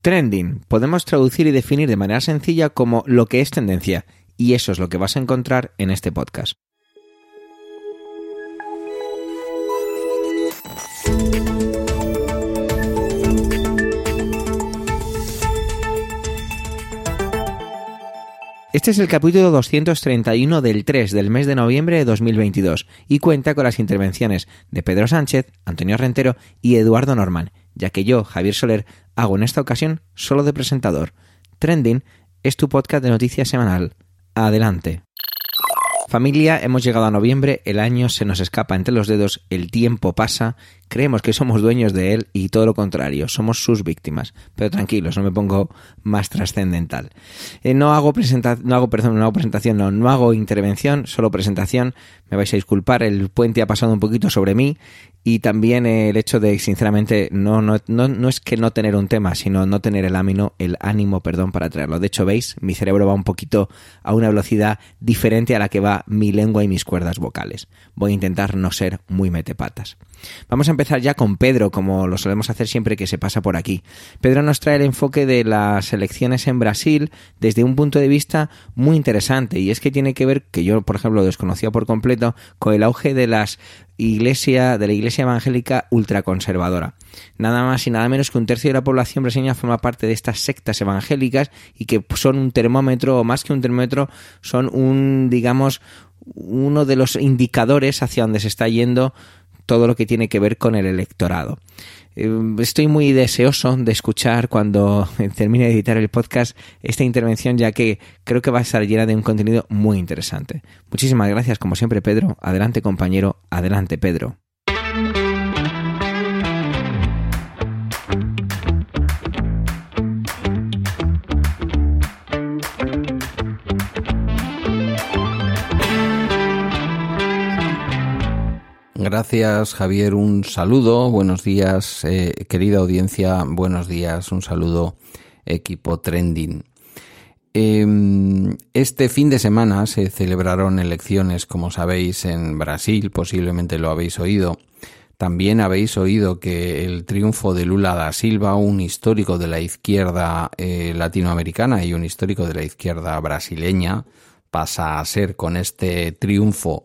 Trending podemos traducir y definir de manera sencilla como lo que es tendencia, y eso es lo que vas a encontrar en este podcast. Este es el capítulo 231 del 3 del mes de noviembre de 2022 y cuenta con las intervenciones de Pedro Sánchez, Antonio Rentero y Eduardo Norman, ya que yo, Javier Soler, hago en esta ocasión solo de presentador. Trending es tu podcast de noticias semanal. Adelante. Familia, hemos llegado a noviembre, el año se nos escapa entre los dedos, el tiempo pasa, creemos que somos dueños de él y todo lo contrario, somos sus víctimas. Pero tranquilos, no me pongo más trascendental. Eh, no hago presentación, no hago, perdón, no hago presentación, no, no hago intervención, solo presentación. Me vais a disculpar, el puente ha pasado un poquito sobre mí y también el hecho de, sinceramente, no, no, no, no, es que no tener un tema, sino no tener el ánimo, el ánimo, perdón, para traerlo. De hecho, veis, mi cerebro va un poquito a una velocidad diferente a la que va mi lengua y mis cuerdas vocales. Voy a intentar no ser muy metepatas. Vamos a empezar ya con Pedro, como lo solemos hacer siempre que se pasa por aquí. Pedro nos trae el enfoque de las elecciones en Brasil desde un punto de vista muy interesante, y es que tiene que ver, que yo, por ejemplo, desconocía por completo, con el auge de las iglesia, de la iglesia evangélica ultraconservadora. Nada más y nada menos que un tercio de la población brasileña forma parte de estas sectas evangélicas y que son un termómetro, o más que un termómetro, son un, digamos, uno de los indicadores hacia donde se está yendo todo lo que tiene que ver con el electorado. Eh, estoy muy deseoso de escuchar cuando termine de editar el podcast esta intervención ya que creo que va a estar llena de un contenido muy interesante. Muchísimas gracias como siempre Pedro. Adelante compañero, adelante Pedro. Gracias Javier, un saludo, buenos días eh, querida audiencia, buenos días, un saludo equipo trending. Em, este fin de semana se celebraron elecciones, como sabéis, en Brasil, posiblemente lo habéis oído. También habéis oído que el triunfo de Lula da Silva, un histórico de la izquierda eh, latinoamericana y un histórico de la izquierda brasileña, pasa a ser con este triunfo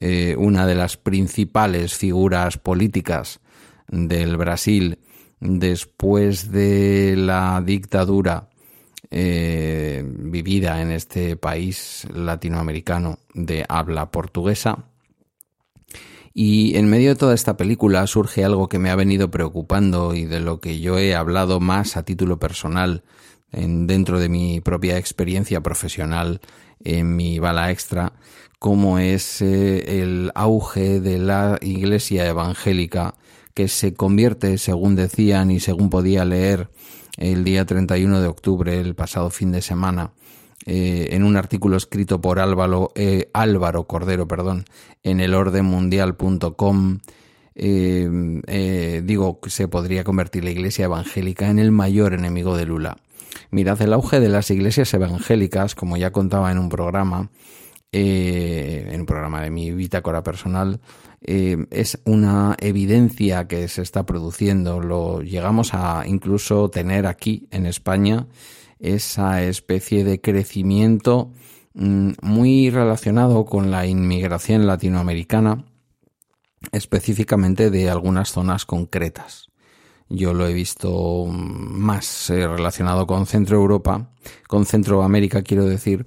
eh, una de las principales figuras políticas del Brasil después de la dictadura eh, vivida en este país latinoamericano de habla portuguesa. Y en medio de toda esta película surge algo que me ha venido preocupando y de lo que yo he hablado más a título personal en, dentro de mi propia experiencia profesional en mi bala extra, como es eh, el auge de la iglesia evangélica que se convierte, según decían y según podía leer el día 31 de octubre, el pasado fin de semana, eh, en un artículo escrito por Álvaro, eh, Álvaro Cordero, perdón, en el ordenmundial.com, digo que se podría convertir la iglesia evangélica en el mayor enemigo de Lula. Mirad, el auge de las iglesias evangélicas, como ya contaba en un programa, eh, en un programa de mi bitácora personal, eh, es una evidencia que se está produciendo. Lo llegamos a incluso tener aquí en España esa especie de crecimiento mm, muy relacionado con la inmigración latinoamericana, específicamente de algunas zonas concretas. Yo lo he visto más eh, relacionado con Centro Europa, con Centroamérica quiero decir,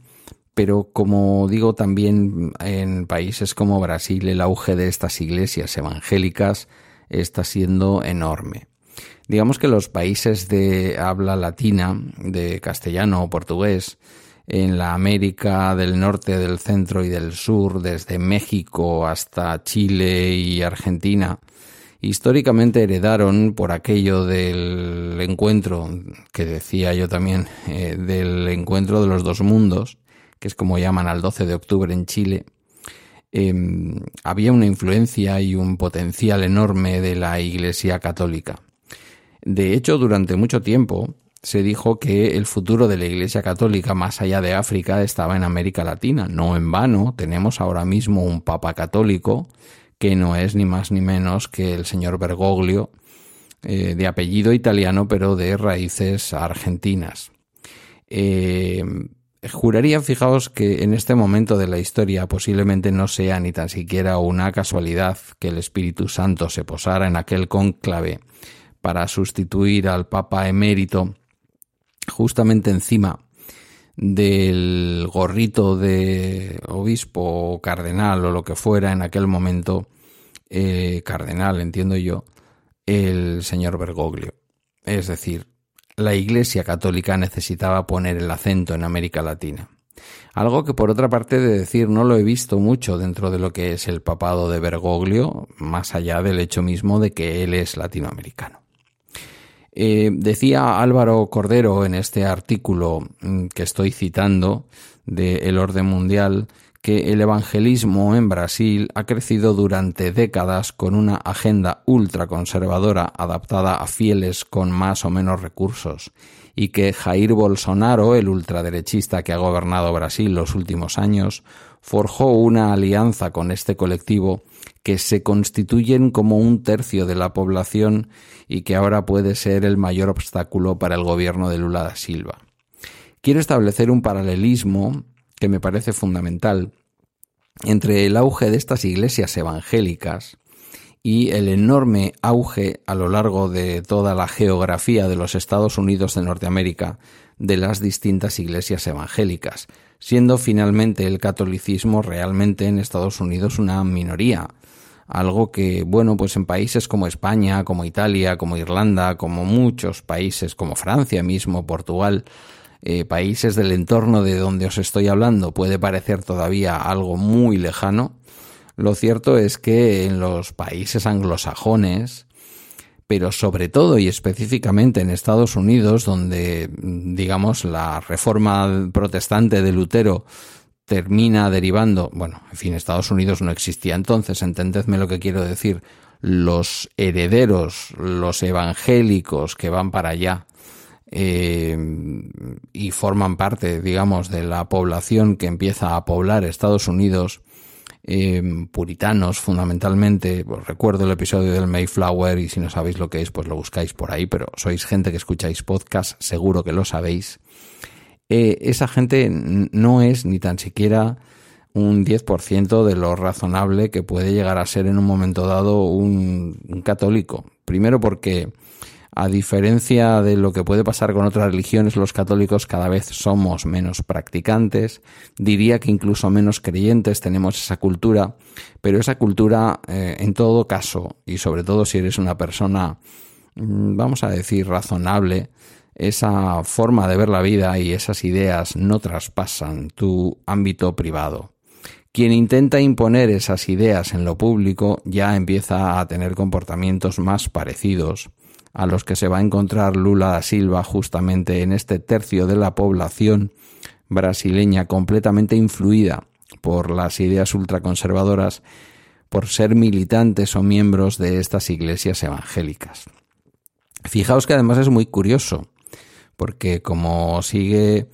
pero como digo también en países como Brasil el auge de estas iglesias evangélicas está siendo enorme. Digamos que los países de habla latina, de castellano o portugués, en la América del Norte, del Centro y del Sur, desde México hasta Chile y Argentina, históricamente heredaron por aquello del encuentro, que decía yo también, eh, del encuentro de los dos mundos, que es como llaman al 12 de octubre en Chile, em, había una influencia y un potencial enorme de la Iglesia Católica. De hecho, durante mucho tiempo se dijo que el futuro de la Iglesia Católica más allá de África estaba en América Latina. No en vano, tenemos ahora mismo un Papa católico que no es ni más ni menos que el señor Bergoglio, eh, de apellido italiano pero de raíces argentinas. Eh, juraría, fijaos, que en este momento de la historia posiblemente no sea ni tan siquiera una casualidad que el Espíritu Santo se posara en aquel cónclave para sustituir al Papa emérito justamente encima del gorrito de obispo o cardenal o lo que fuera en aquel momento, eh, cardenal, entiendo yo, el señor Bergoglio. Es decir, la Iglesia Católica necesitaba poner el acento en América Latina. Algo que por otra parte de decir no lo he visto mucho dentro de lo que es el papado de Bergoglio, más allá del hecho mismo de que él es latinoamericano. Eh, decía Álvaro Cordero en este artículo mm, que estoy citando de El Orden Mundial que el evangelismo en Brasil ha crecido durante décadas con una agenda ultraconservadora adaptada a fieles con más o menos recursos y que Jair Bolsonaro, el ultraderechista que ha gobernado Brasil los últimos años, forjó una alianza con este colectivo que se constituyen como un tercio de la población y que ahora puede ser el mayor obstáculo para el gobierno de Lula da Silva. Quiero establecer un paralelismo que me parece fundamental entre el auge de estas iglesias evangélicas y el enorme auge a lo largo de toda la geografía de los Estados Unidos de Norteamérica de las distintas iglesias evangélicas, siendo finalmente el catolicismo realmente en Estados Unidos una minoría, algo que, bueno, pues en países como España, como Italia, como Irlanda, como muchos países, como Francia mismo, Portugal, eh, países del entorno de donde os estoy hablando puede parecer todavía algo muy lejano, lo cierto es que en los países anglosajones, pero sobre todo y específicamente en Estados Unidos, donde, digamos, la reforma protestante de Lutero termina derivando, bueno, en fin, Estados Unidos no existía entonces, entendedme lo que quiero decir, los herederos, los evangélicos que van para allá, eh, y forman parte, digamos, de la población que empieza a poblar Estados Unidos, eh, puritanos fundamentalmente. Pues recuerdo el episodio del Mayflower y si no sabéis lo que es, pues lo buscáis por ahí, pero sois gente que escucháis podcast, seguro que lo sabéis. Eh, esa gente no es ni tan siquiera un 10% de lo razonable que puede llegar a ser en un momento dado un católico. Primero porque a diferencia de lo que puede pasar con otras religiones, los católicos cada vez somos menos practicantes, diría que incluso menos creyentes tenemos esa cultura, pero esa cultura, eh, en todo caso, y sobre todo si eres una persona, mm, vamos a decir, razonable, esa forma de ver la vida y esas ideas no traspasan tu ámbito privado. Quien intenta imponer esas ideas en lo público ya empieza a tener comportamientos más parecidos a los que se va a encontrar Lula da Silva justamente en este tercio de la población brasileña completamente influida por las ideas ultraconservadoras, por ser militantes o miembros de estas iglesias evangélicas. Fijaos que además es muy curioso, porque como sigue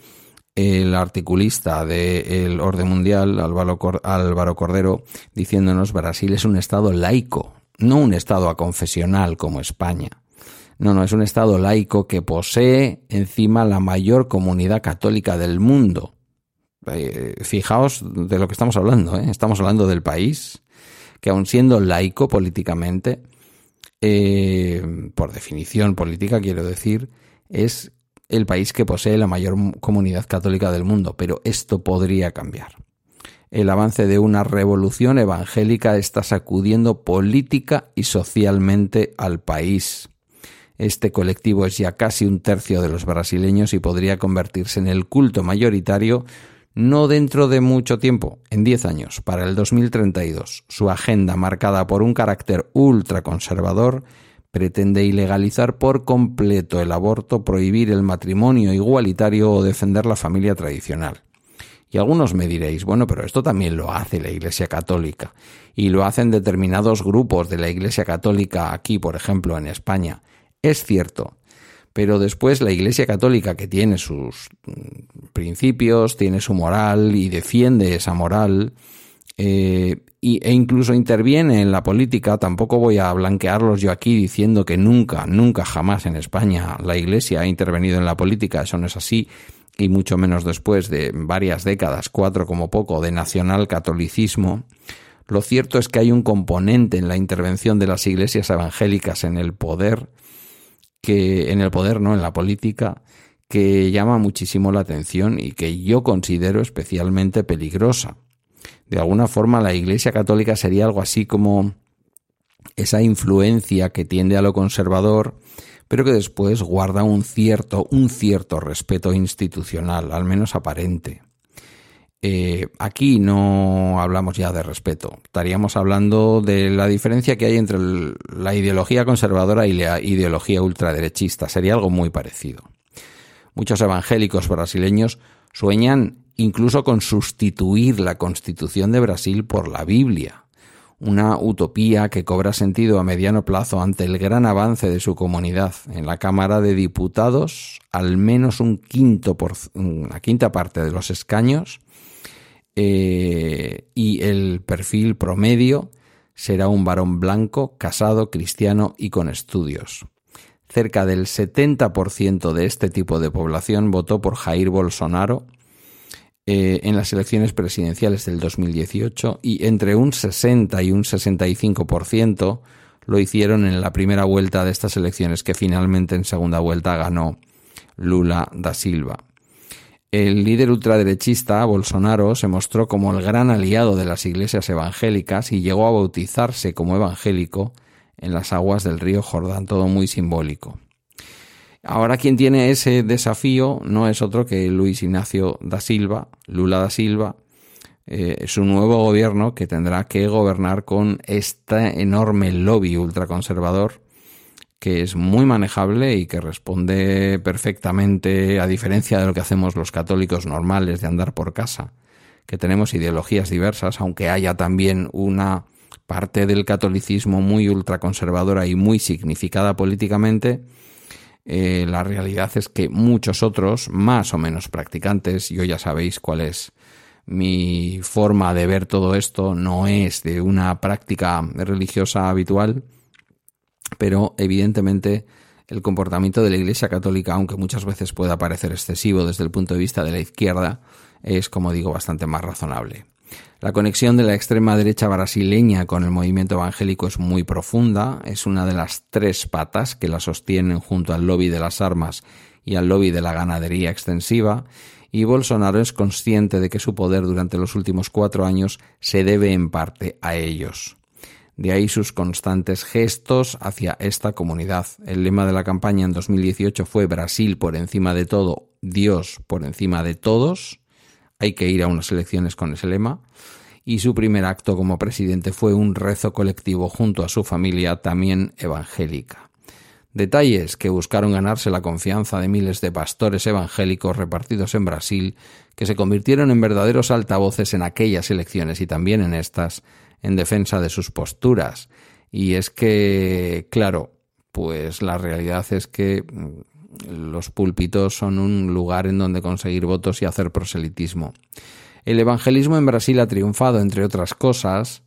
el articulista del Orden Mundial, Álvaro Cordero, diciéndonos Brasil es un Estado laico, no un Estado aconfesional como España. No, no, es un Estado laico que posee encima la mayor comunidad católica del mundo. Eh, fijaos de lo que estamos hablando, ¿eh? estamos hablando del país que aun siendo laico políticamente, eh, por definición política quiero decir, es el país que posee la mayor comunidad católica del mundo, pero esto podría cambiar. El avance de una revolución evangélica está sacudiendo política y socialmente al país. Este colectivo es ya casi un tercio de los brasileños y podría convertirse en el culto mayoritario no dentro de mucho tiempo, en 10 años, para el 2032. Su agenda, marcada por un carácter ultraconservador, pretende ilegalizar por completo el aborto, prohibir el matrimonio igualitario o defender la familia tradicional. Y algunos me diréis, bueno, pero esto también lo hace la Iglesia Católica, y lo hacen determinados grupos de la Iglesia Católica aquí, por ejemplo, en España. Es cierto, pero después la Iglesia Católica, que tiene sus mm, principios, tiene su moral y defiende esa moral, eh, e incluso interviene en la política, tampoco voy a blanquearlos yo aquí diciendo que nunca, nunca jamás en España la Iglesia ha intervenido en la política, eso no es así, y mucho menos después de varias décadas, cuatro como poco, de nacional catolicismo. Lo cierto es que hay un componente en la intervención de las iglesias evangélicas en el poder, que en el poder no, en la política, que llama muchísimo la atención y que yo considero especialmente peligrosa de alguna forma la Iglesia Católica sería algo así como esa influencia que tiende a lo conservador, pero que después guarda un cierto, un cierto respeto institucional, al menos aparente. Eh, aquí no hablamos ya de respeto, estaríamos hablando de la diferencia que hay entre la ideología conservadora y la ideología ultraderechista, sería algo muy parecido. Muchos evangélicos brasileños sueñan incluso con sustituir la Constitución de Brasil por la Biblia, una utopía que cobra sentido a mediano plazo ante el gran avance de su comunidad. En la Cámara de Diputados, al menos un quinto por, una quinta parte de los escaños eh, y el perfil promedio será un varón blanco, casado, cristiano y con estudios. Cerca del 70% de este tipo de población votó por Jair Bolsonaro, eh, en las elecciones presidenciales del 2018 y entre un 60 y un 65% lo hicieron en la primera vuelta de estas elecciones que finalmente en segunda vuelta ganó Lula da Silva. El líder ultraderechista, Bolsonaro, se mostró como el gran aliado de las iglesias evangélicas y llegó a bautizarse como evangélico en las aguas del río Jordán, todo muy simbólico. Ahora quien tiene ese desafío no es otro que Luis Ignacio da Silva, Lula da Silva, eh, su nuevo gobierno que tendrá que gobernar con este enorme lobby ultraconservador que es muy manejable y que responde perfectamente, a diferencia de lo que hacemos los católicos normales de andar por casa, que tenemos ideologías diversas, aunque haya también una parte del catolicismo muy ultraconservadora y muy significada políticamente, eh, la realidad es que muchos otros, más o menos practicantes, yo ya sabéis cuál es mi forma de ver todo esto, no es de una práctica religiosa habitual, pero evidentemente el comportamiento de la Iglesia Católica, aunque muchas veces pueda parecer excesivo desde el punto de vista de la izquierda, es, como digo, bastante más razonable. La conexión de la extrema derecha brasileña con el movimiento evangélico es muy profunda, es una de las tres patas que la sostienen junto al lobby de las armas y al lobby de la ganadería extensiva, y Bolsonaro es consciente de que su poder durante los últimos cuatro años se debe en parte a ellos. De ahí sus constantes gestos hacia esta comunidad. El lema de la campaña en 2018 fue Brasil por encima de todo, Dios por encima de todos hay que ir a unas elecciones con ese lema, y su primer acto como presidente fue un rezo colectivo junto a su familia, también evangélica. Detalles que buscaron ganarse la confianza de miles de pastores evangélicos repartidos en Brasil, que se convirtieron en verdaderos altavoces en aquellas elecciones y también en estas, en defensa de sus posturas. Y es que, claro, pues la realidad es que los púlpitos son un lugar en donde conseguir votos y hacer proselitismo. El evangelismo en Brasil ha triunfado, entre otras cosas,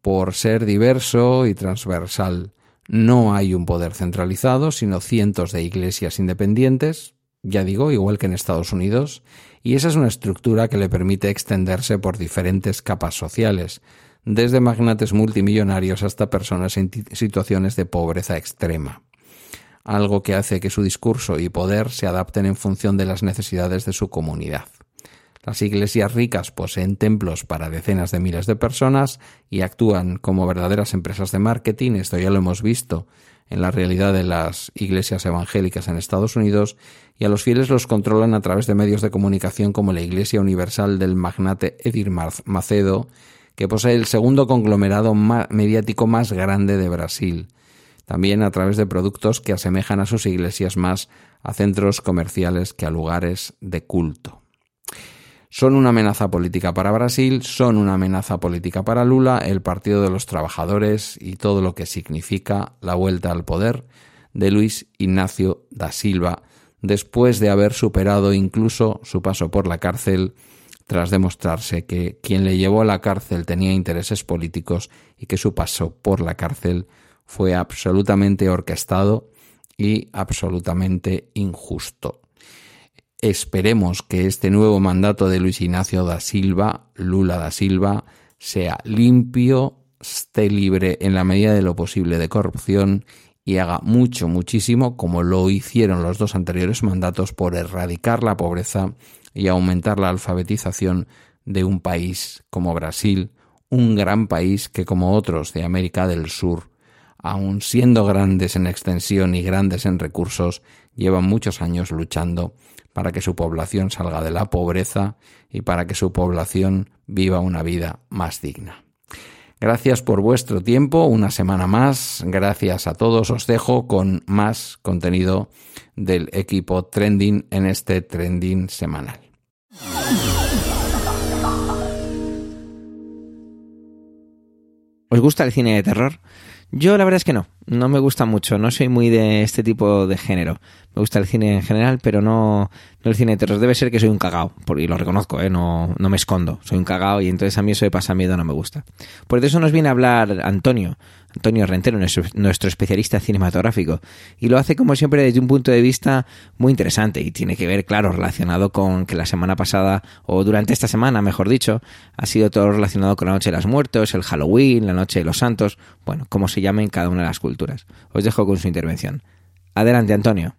por ser diverso y transversal. No hay un poder centralizado, sino cientos de iglesias independientes, ya digo, igual que en Estados Unidos, y esa es una estructura que le permite extenderse por diferentes capas sociales, desde magnates multimillonarios hasta personas en situaciones de pobreza extrema algo que hace que su discurso y poder se adapten en función de las necesidades de su comunidad. Las iglesias ricas poseen templos para decenas de miles de personas y actúan como verdaderas empresas de marketing, esto ya lo hemos visto en la realidad de las iglesias evangélicas en Estados Unidos, y a los fieles los controlan a través de medios de comunicación como la Iglesia Universal del magnate Edir Macedo, que posee el segundo conglomerado mediático más grande de Brasil, también a través de productos que asemejan a sus iglesias más a centros comerciales que a lugares de culto. Son una amenaza política para Brasil, son una amenaza política para Lula, el Partido de los Trabajadores y todo lo que significa la vuelta al poder de Luis Ignacio da Silva, después de haber superado incluso su paso por la cárcel tras demostrarse que quien le llevó a la cárcel tenía intereses políticos y que su paso por la cárcel fue absolutamente orquestado y absolutamente injusto. Esperemos que este nuevo mandato de Luis Ignacio da Silva, Lula da Silva, sea limpio, esté libre en la medida de lo posible de corrupción y haga mucho, muchísimo, como lo hicieron los dos anteriores mandatos, por erradicar la pobreza y aumentar la alfabetización de un país como Brasil, un gran país que como otros de América del Sur, aun siendo grandes en extensión y grandes en recursos, llevan muchos años luchando para que su población salga de la pobreza y para que su población viva una vida más digna. Gracias por vuestro tiempo, una semana más. Gracias a todos. Os dejo con más contenido del equipo Trending en este Trending semanal. ¿Os gusta el cine de terror? Yo la verdad es que no, no me gusta mucho, no soy muy de este tipo de género. Me gusta el cine en general, pero no, no el cine de terror. Debe ser que soy un cagao, porque lo reconozco, ¿eh? no, no me escondo. Soy un cagao y entonces a mí eso de pasa miedo no me gusta. Por eso nos viene a hablar Antonio, Antonio Rentero, nuestro, especialista cinematográfico, y lo hace como siempre desde un punto de vista muy interesante y tiene que ver, claro, relacionado con que la semana pasada, o durante esta semana, mejor dicho, ha sido todo relacionado con la Noche de los Muertos, el Halloween, la Noche de los Santos, bueno, como se llame en cada una de las culturas. Os dejo con su intervención. Adelante, Antonio.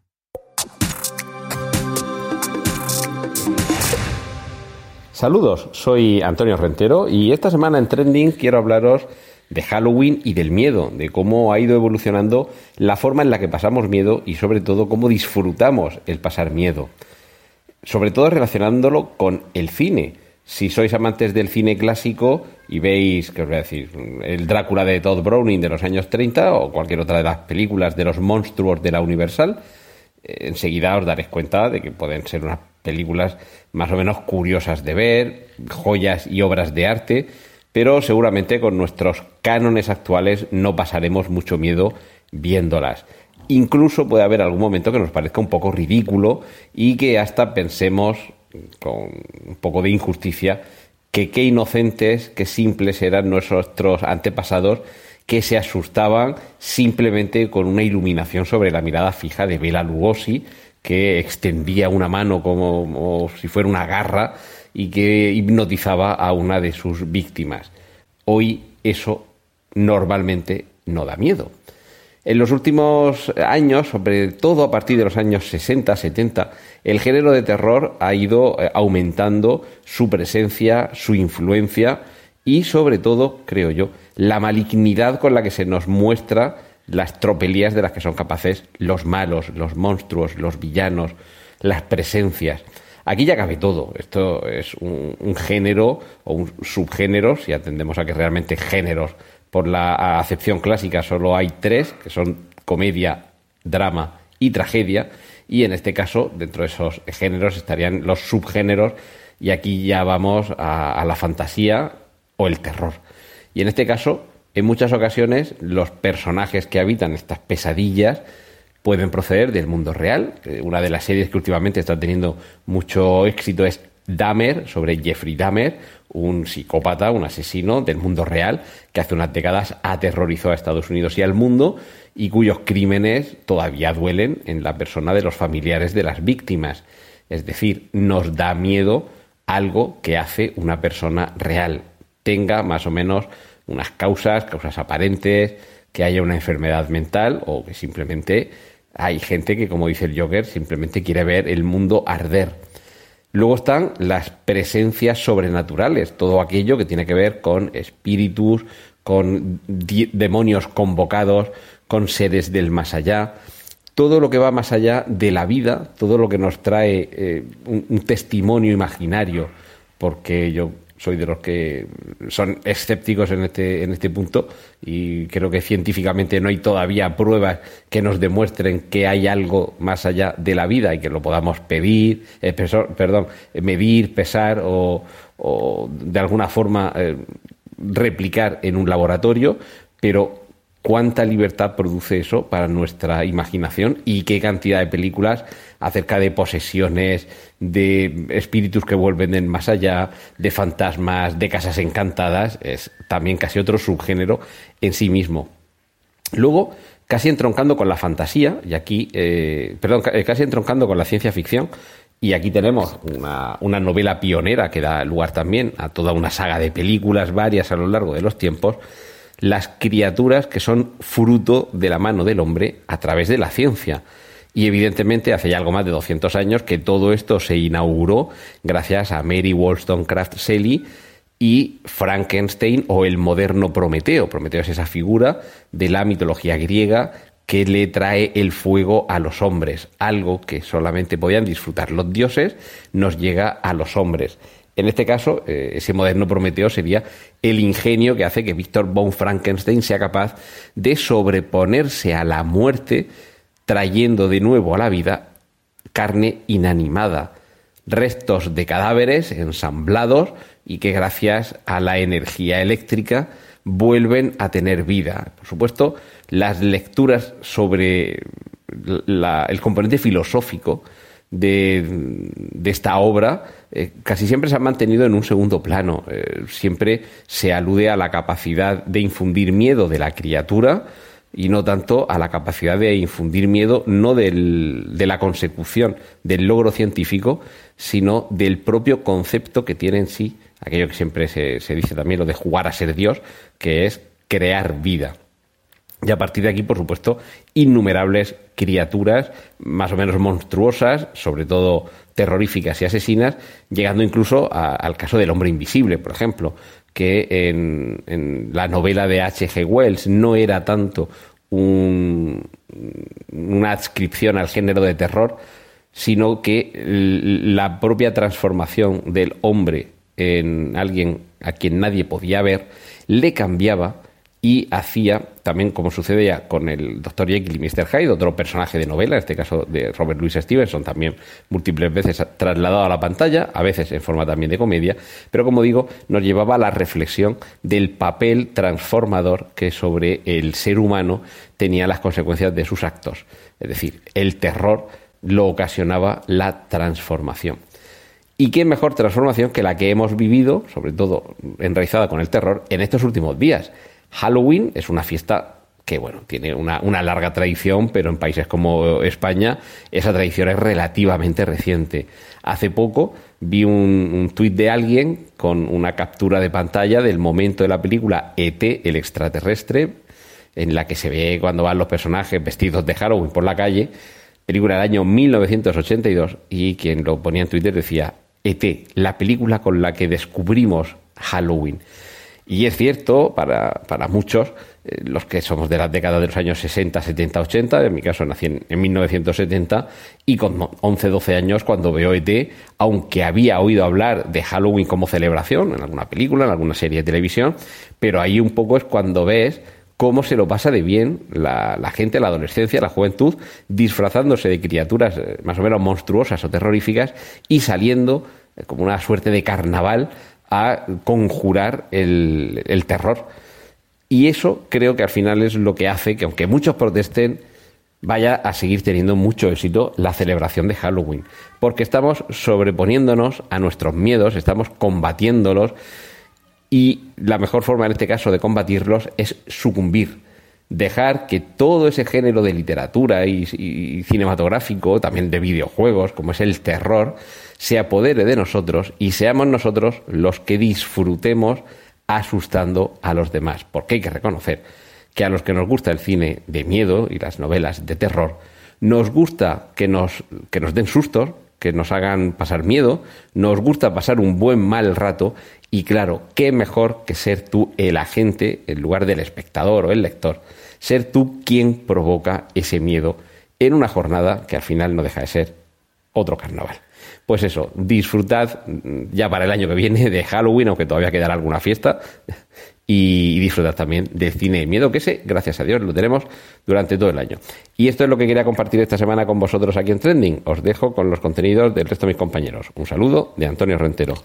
Saludos, soy Antonio Rentero y esta semana en Trending quiero hablaros de Halloween y del miedo, de cómo ha ido evolucionando la forma en la que pasamos miedo y sobre todo cómo disfrutamos el pasar miedo. Sobre todo relacionándolo con el cine. Si sois amantes del cine clásico y veis, ¿qué os voy a decir? El Drácula de Todd Browning de los años 30 o cualquier otra de las películas de los monstruos de la Universal, eh, enseguida os daréis cuenta de que pueden ser unas películas más o menos curiosas de ver, joyas y obras de arte, pero seguramente con nuestros cánones actuales no pasaremos mucho miedo viéndolas. Incluso puede haber algún momento que nos parezca un poco ridículo y que hasta pensemos con un poco de injusticia que qué inocentes, qué simples eran nuestros antepasados que se asustaban simplemente con una iluminación sobre la mirada fija de Bela Lugosi, que extendía una mano como, si fuera una garra y que hipnotizaba a una de sus víctimas. Hoy eso normalmente no da miedo. En los últimos años, sobre todo a partir de los años 60, 70, el género de terror ha ido eh, aumentando su presencia, su influencia y sobre todo, creo yo, la malignidad con la que se nos muestra las tropelías de las que son capaces los malos, los monstruos, los villanos, las presencias. Aquí ya cabe todo. Esto es un, género o un subgénero, si atendemos a que realmente géneros, por la acepción clásica, solo hay tres, que son comedia, drama y tragedia. Y en este caso, dentro de esos géneros estarían los subgéneros, y aquí ya vamos a la fantasía o el terror. Y en este caso, en muchas ocasiones, los personajes que habitan estas pesadillas pueden proceder del mundo real. Una de las series que últimamente está teniendo mucho éxito es Dahmer, sobre Jeffrey Dahmer, un psicópata, un asesino del mundo real que hace unas décadas aterrorizó a Estados Unidos y al mundo y cuyos crímenes todavía duelen en la persona de los familiares de las víctimas. Es decir, nos da miedo algo que hace una persona real, tenga más o menos unas causas, causas aparentes, que haya una enfermedad mental o que simplemente hay gente que, como dice el Joker, simplemente quiere ver el mundo arder. Luego están las presencias sobrenaturales, todo aquello que tiene que ver con espíritus, con demonios convocados, con seres del más allá, todo lo que va más allá de la vida, todo lo que nos trae eh, un testimonio imaginario, porque yo soy de los que son escépticos en este, en este punto y creo que científicamente no hay todavía pruebas que nos demuestren que hay algo más allá de la vida y que lo podamos pedir, eh, perdón, medir, pesar o, de alguna forma eh, replicar en un laboratorio, pero cuánta libertad produce eso para nuestra imaginación y qué cantidad de películas acerca de posesiones, de espíritus que vuelven del más allá, de fantasmas, de casas encantadas, es también casi otro subgénero en sí mismo. Luego, casi entroncando con la fantasía, y aquí, eh, perdón, eh, casi entroncando con la ciencia ficción, y aquí tenemos una, una, novela pionera que da lugar también a toda una saga de películas varias a lo largo de los tiempos, las criaturas que son fruto de la mano del hombre a través de la ciencia. Y evidentemente hace ya algo más de 200 años que todo esto se inauguró gracias a Mary Wollstonecraft Shelley y Frankenstein o el moderno Prometeo. Prometeo es esa figura de la mitología griega que le trae el fuego a los hombres, algo que solamente podían disfrutar los dioses, nos llega a los hombres. En este caso, eh, ese moderno Prometeo sería el ingenio que hace que Víctor von Frankenstein sea capaz de sobreponerse a la muerte, trayendo de nuevo a la vida carne inanimada, restos de cadáveres ensamblados y que gracias a la energía eléctrica vuelven a tener vida. Por supuesto, las lecturas sobre el componente filosófico de, esta obra eh, casi siempre se han mantenido en un segundo plano. Eh, siempre se alude a la capacidad de infundir miedo de la criatura y no tanto a la capacidad de infundir miedo no del, de la consecución del logro científico, sino del propio concepto que tiene en sí, aquello que siempre se, se dice también, lo de jugar a ser Dios, que es crear vida. Y a partir de aquí, por supuesto, innumerables criaturas más o menos monstruosas, sobre todo terroríficas y asesinas, llegando incluso al caso del hombre invisible, por ejemplo, que en, la novela de H.G. Wells no era tanto una adscripción al género de terror, sino que la propia transformación del hombre en alguien a quien nadie podía ver le cambiaba y hacía, también como sucedía con el Dr. Jekyll y Mr. Hyde, otro personaje de novela, en este caso de Robert Louis Stevenson, también múltiples veces trasladado a la pantalla, a veces en forma también de comedia, pero como digo, nos llevaba a la reflexión del papel transformador que sobre el ser humano tenía las consecuencias de sus actos. Es decir, el terror lo ocasionaba la transformación. ¿Y qué mejor transformación que la que hemos vivido, sobre todo enraizada con el terror, en estos últimos días? Halloween es una fiesta que bueno, tiene una, larga tradición, pero en países como España esa tradición es relativamente reciente. Hace poco vi un, un tuit de alguien con una captura de pantalla del momento de la película ET, el extraterrestre, en la que se ve cuando van los personajes vestidos de Halloween por la calle, película del año 1982, y quien lo ponía en Twitter decía, ET, la película con la que descubrimos Halloween. Y es cierto, para, para muchos, eh, los que somos de la década de los años 60, 70, 80, en mi caso nací en, 1970, y con 11, 12 años cuando veo ET, aunque había oído hablar de Halloween como celebración, en alguna película, en alguna serie de televisión, pero ahí un poco es cuando ves cómo se lo pasa de bien la, la, gente, la adolescencia, la juventud, disfrazándose de criaturas eh, más o menos monstruosas o terroríficas y saliendo eh, como una suerte de carnaval a conjurar el, terror. Y eso creo que al final es lo que hace que, aunque muchos protesten, vaya a seguir teniendo mucho éxito la celebración de Halloween. Porque estamos sobreponiéndonos a nuestros miedos, estamos combatiéndolos y la mejor forma en este caso de combatirlos es sucumbir. Dejar que todo ese género de literatura y, y cinematográfico, también de videojuegos, como es el terror, se apodere de nosotros y seamos nosotros los que disfrutemos asustando a los demás. Porque hay que reconocer que a los que nos gusta el cine de miedo y las novelas de terror, nos gusta que nos, que nos den sustos, que nos hagan pasar miedo, nos gusta pasar un buen mal rato y claro, qué mejor que ser tú el agente en lugar del espectador o el lector, ser tú quien provoca ese miedo en una jornada que al final no deja de ser otro carnaval pues eso, disfrutad ya para el año que viene de Halloween, aunque todavía quedará alguna fiesta, y disfrutad también del cine de miedo, que ese, gracias a Dios, lo tenemos durante todo el año. Y esto es lo que quería compartir esta semana con vosotros aquí en Trending. Os dejo con los contenidos del resto de mis compañeros. Un saludo de Antonio Rentero.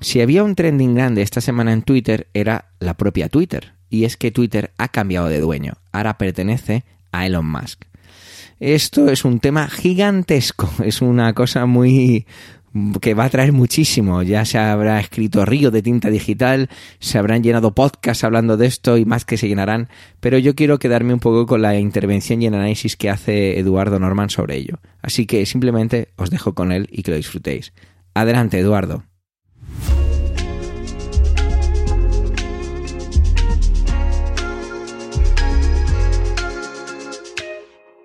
Si había un trending grande esta semana en Twitter era la propia Twitter, y es que Twitter ha cambiado de dueño, ahora pertenece a Elon Musk. Esto es un tema gigantesco, es una cosa muy que va a traer muchísimo. Ya se habrá escrito río de tinta digital, se habrán llenado podcasts hablando de esto y más que se llenarán, pero yo quiero quedarme un poco con la intervención y el análisis que hace Eduardo Norman sobre ello. Así que simplemente os dejo con él y que lo disfrutéis. Adelante, Eduardo.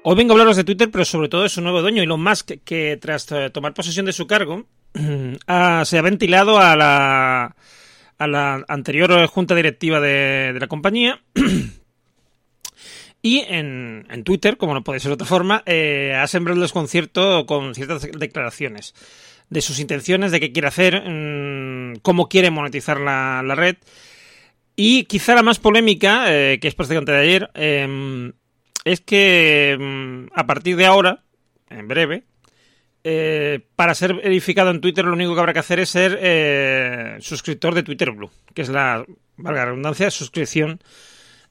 Hoy vengo a hablaros de Twitter, pero sobre todo de su nuevo dueño, Elon Musk, que tras eh, tomar posesión de su cargo, se ha ventilado a la, a la anterior junta directiva de, la compañía. Y en, Twitter, como no puede ser de otra forma, eh, ha sembrado el desconcierto con ciertas declaraciones de sus intenciones, de qué quiere hacer, mm, cómo quiere monetizar la, red. Y quizá la más polémica, eh, que es prácticamente de ayer, em, es que mm, a partir de ahora, en breve, eh, para ser verificado en Twitter lo único que habrá que hacer es ser eh, suscriptor de Twitter Blue, que es la, valga la redundancia, suscripción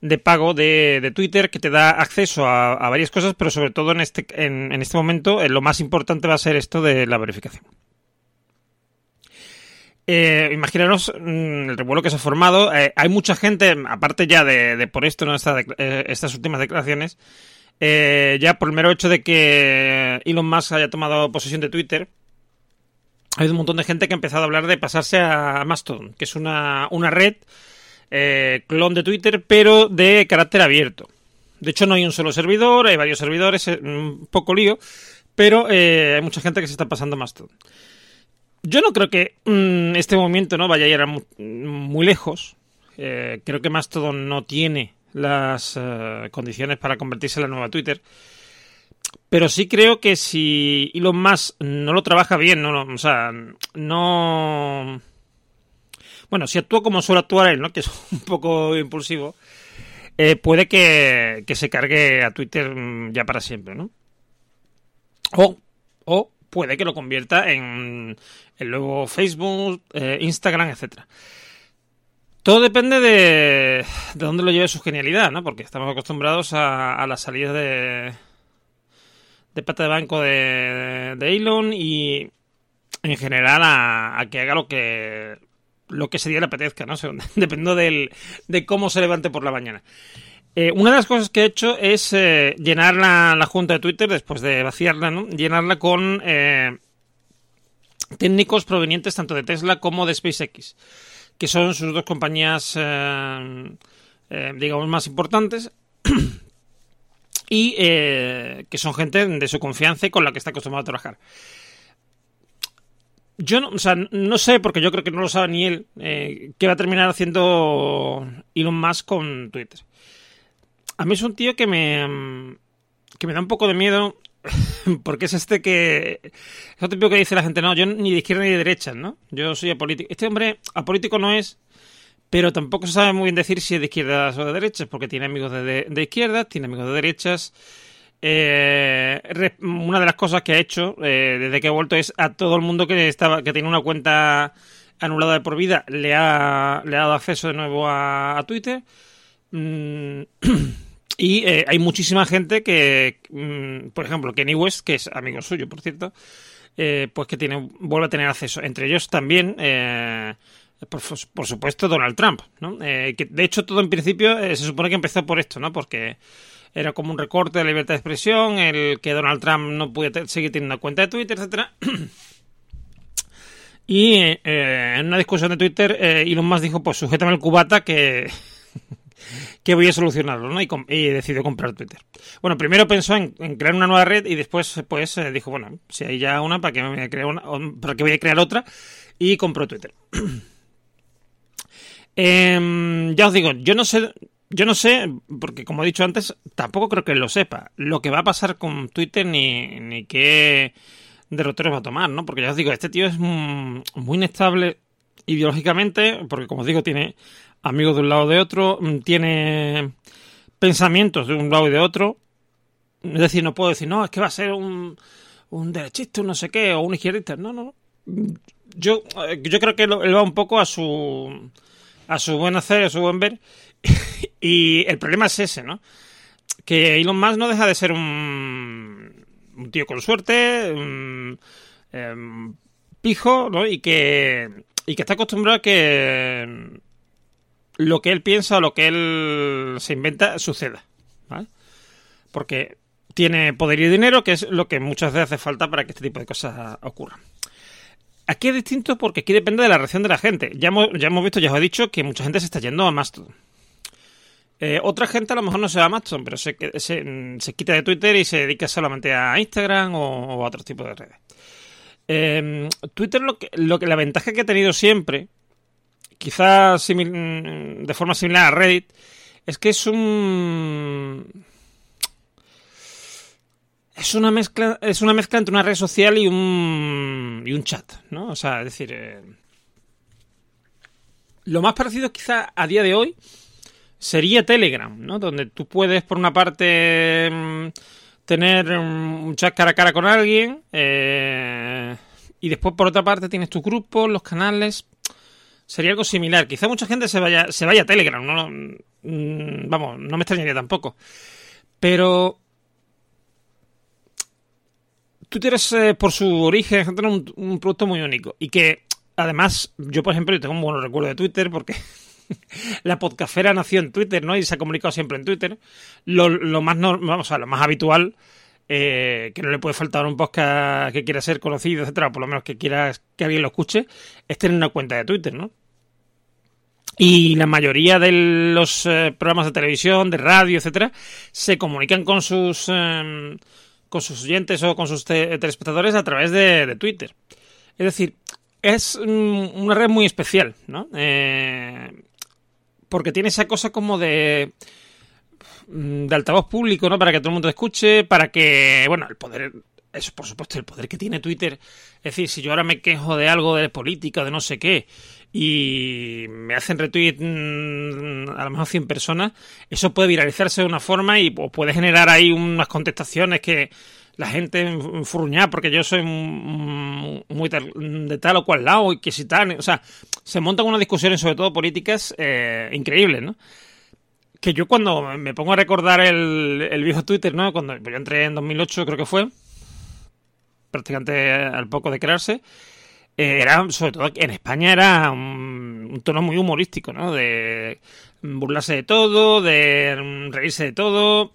de pago de, Twitter que te da acceso a, varias cosas, pero sobre todo en este, en, este momento eh, lo más importante va a ser esto de la verificación. Eh, imaginaros mm, el revuelo que se ha formado. Eh, hay mucha gente, aparte ya de, por esto, ¿no? Eh, estas últimas declaraciones, ya por el mero hecho de que Elon Musk haya tomado posesión de Twitter, ha habido un montón de gente que ha empezado a hablar de pasarse a Mastodon, que es una, una red clon de Twitter, pero de carácter abierto. De hecho, no hay un solo servidor, hay varios servidores, un poco lío, pero hay mucha gente que se está pasando a Mastodon. Yo no creo que mm, este movimiento no vaya a ir muy, lejos. Eh, creo que Mastodon no tiene las eh, condiciones para convertirse en la nueva Twitter. Pero sí creo que si Elon Musk no lo trabaja bien, no, o sea, no... Bueno, si actúa como suele actuar él, ¿no? Que es un poco impulsivo, eh, puede que, que, se cargue a Twitter mm, ya para siempre, ¿no? O, o puede que lo convierta en, el luego Facebook, eh, Instagram, etcétera. Todo depende de, de dónde lo lleve su genialidad, ¿no? Porque estamos acostumbrados a, a las salidas de, de pata de banco de, de Elon y en general a, que haga lo que lo que ese día le apetezca, ¿no? Dependiendo del, de cómo se levante por la mañana. Eh, una de las cosas que he hecho es eh, llenar la, junta de Twitter después de vaciarla, ¿no? Llenarla con técnicos provenientes tanto de Tesla como de SpaceX, que son sus dos compañías, eh, eh, digamos, más importantes. y eh, que son gente de su confianza y con la que está acostumbrado a trabajar. Yo no, no sé, porque yo creo que no lo sabe ni él, qué va a terminar haciendo Elon Musk con Twitter. A mí es un tío que me, que me da un poco de miedo porque es este que. Es lo típico que dice la gente, no, yo ni de izquierda ni de derecha, ¿no? Yo soy apolítico. Este hombre apolítico no es, pero tampoco se sabe muy bien decir si es de izquierdas o de derechas, porque tiene amigos de, de, izquierdas, tiene amigos de derechas. Eh, una de las cosas que ha hecho eh, desde que ha vuelto es a todo el mundo que estaba que tiene una cuenta anulada de por vida le ha, le ha dado acceso de nuevo a, Twitter. Mm, Y eh, hay muchísima gente que, mm, por ejemplo, Kenny West, que es amigo suyo, por cierto, eh, pues que tiene, vuelve a tener acceso. Entre ellos también, eh, por, supuesto, Donald Trump, ¿no? que de hecho todo en principio se supone que empezó por esto, ¿no? Porque era como un recorte de la libertad de expresión, el que Donald Trump no puede seguir teniendo cuenta de Twitter, etcétera. y en una discusión de Twitter, Elon Musk dijo, pues sujétame el cubata que que voy a solucionarlo, ¿no? Y, decidió comprar Twitter. Bueno, primero pensó en, crear una nueva red y después pues eh, dijo, bueno, si hay ya una, ¿para qué, me voy a crear una, ¿para qué voy a crear otra? Y compró Twitter. Em, ya os digo, yo no sé, yo no sé, porque como he dicho antes, tampoco creo que lo sepa, lo que va a pasar con Twitter ni, qué derroteros va a tomar, ¿no? Porque ya os digo, este tío es muy inestable ideológicamente, porque como os digo, tiene amigos de un lado o de otro, mm, tiene pensamientos de un lado y de otro. Es decir, no puedo decir, no, es que va a ser un, un derechista, un no sé qué, o un izquierdista. No, no. yo, yo creo que él va un poco a su a su buen hacer, a su buen ver. y el problema es ese, ¿no? Que Elon Musk no deja de ser un, tío con suerte, em, pijo, ¿no? Y que, y que está acostumbrado a que lo que él piensa o lo que él se inventa suceda, ¿vale? Porque tiene poder y dinero, que es lo que muchas veces hace falta para que este tipo de cosas ocurran. Aquí es distinto porque aquí depende de la reacción de la gente. Ya hemos, ya hemos visto, ya os he dicho, que mucha gente se está yendo a Mastodon. Eh, otra gente a lo mejor no se va a Mastodon, pero se, se, quita de Twitter y se dedica solamente a Instagram o, a otros tipos de redes. Em, Twitter lo que, lo que la ventaja que ha tenido siempre, quizás de forma similar a Reddit, es que es un es una mezcla es una mezcla entre una red social y un y un chat no o sea es decir eh, lo más parecido quizá a día de hoy sería Telegram no donde tú puedes por una parte mm, tener un chat cara a cara con alguien eh, y después por otra parte tienes tu grupo los canales sería algo similar quizá mucha gente se vaya se vaya a Telegram no mm, vamos no me extrañaría tampoco pero Twitter es, eh, por su origen, un, un producto muy único. Y que, además, yo, por ejemplo, tengo un buen recuerdo de Twitter porque la podcafera nació en Twitter, ¿no? Y se ha comunicado siempre en Twitter. Lo, más, vamos a lo más habitual, eh, que no le puede faltar un podcast que quiera ser conocido, etcétera, por lo menos que quiera que alguien lo escuche, es tener una cuenta de Twitter, ¿no? Y la mayoría de los eh, programas de televisión, de radio, etcétera, se comunican con sus em, con sus oyentes o con sus telespectadores a través de, Twitter. Es decir, es una red muy especial, ¿no? Eh, porque tiene esa cosa como de de altavoz público, ¿no? Para que todo el mundo escuche, para que, bueno, el poder, eso por supuesto, el poder que tiene Twitter. Es decir, si yo ahora me quejo de algo de política, de no sé qué, y me hacen retweet mm, a lo mejor 100 personas, eso puede viralizarse de una forma y puede generar ahí unas contestaciones que la gente enfurruña porque yo soy muy de tal o cual lado y que si tal, o sea, se montan unas discusiones sobre todo políticas eh, increíbles, ¿no? Que yo cuando me pongo a recordar el, el viejo Twitter, ¿no? Cuando yo entré en 2008 creo que fue, prácticamente al poco de crearse, eh, era, sobre todo en España, era un, tono muy humorístico, ¿no? De burlarse de todo, de reírse de todo.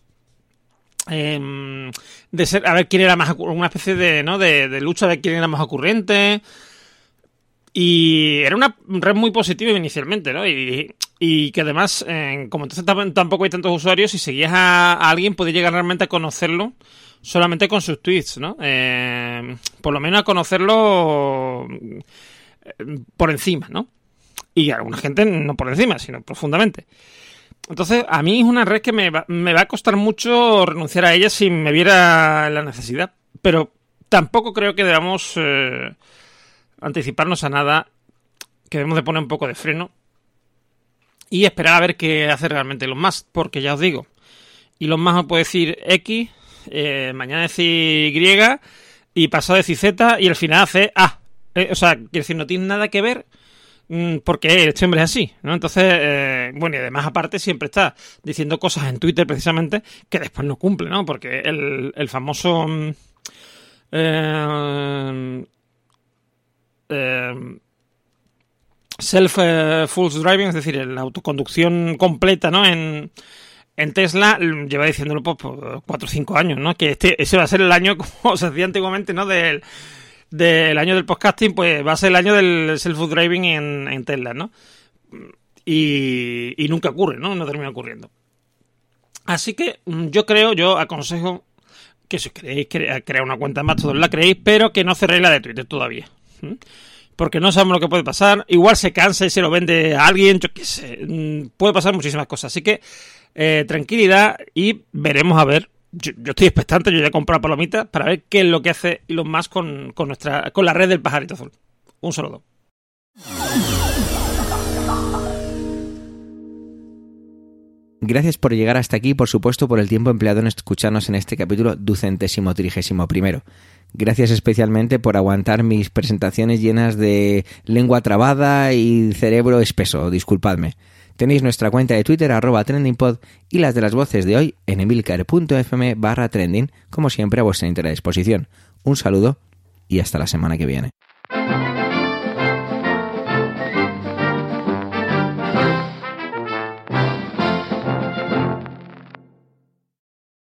Em, de ser, a ver quién era más, una especie de, ¿no? De, lucha a ver quién era más ocurrente. Y era una red muy positiva inicialmente, ¿no? Y, que además, como entonces tampoco hay tantos usuarios, si seguías a, a alguien, podías llegar realmente a conocerlo solamente con sus tweets, ¿no? Eh, por lo menos a conocerlo eh, por encima, ¿no? Y alguna gente no por encima, sino profundamente. Entonces, a mí es una red que me va, me va a costar mucho renunciar a ella si me viera la necesidad. Pero tampoco creo que debamos eh, anticiparnos a nada, que debemos de poner un poco de freno y esperar a ver qué hace realmente los más, porque ya os digo, y los más puede decir X, eh, mañana decir Y y pasado decir Z y al final hace A. Eh, o sea, quiero decir, no tiene nada que ver mm, porque este hombre es así, ¿no? Entonces, eh, bueno, y además aparte siempre está diciendo cosas en Twitter precisamente que después no cumple, ¿no? Porque el, el famoso... Mm, self-full driving, es decir, la autoconducción completa, ¿no? En, en Tesla lleva diciéndolo por 4 o 5 años, ¿no? Que este, ese va a ser el año, como se decía antiguamente, ¿no? Del, del año del podcasting, pues va a ser el año del self-driving en, en, Tesla, ¿no? Y, nunca ocurre, ¿no? No termina ocurriendo. Así que mm, yo creo, yo aconsejo que si queréis crear una cuenta más, todos la creéis, pero que no cerréis la de Twitter todavía. Porque no sabemos lo que puede pasar. Igual se cansa y se lo vende a alguien, yo qué sé. Mm, puede pasar muchísimas cosas. Así que eh, tranquilidad y veremos a ver. Yo, estoy expectante, yo ya he comprado palomitas para ver qué es lo que hace Elon Musk con, con, nuestra, con la red del pajarito azul. Un saludo. Gracias por llegar hasta aquí por supuesto por el tiempo empleado en escucharnos en este capítulo ducentésimo trigésimo primero. Gracias especialmente por aguantar mis presentaciones llenas de lengua trabada y cerebro espeso. Disculpadme. Tenéis nuestra cuenta de Twitter arroba trendingpod y las de las voces de hoy en emilcar.fm barra trending, como siempre a vuestra entera disposición. Un saludo y hasta la semana que viene.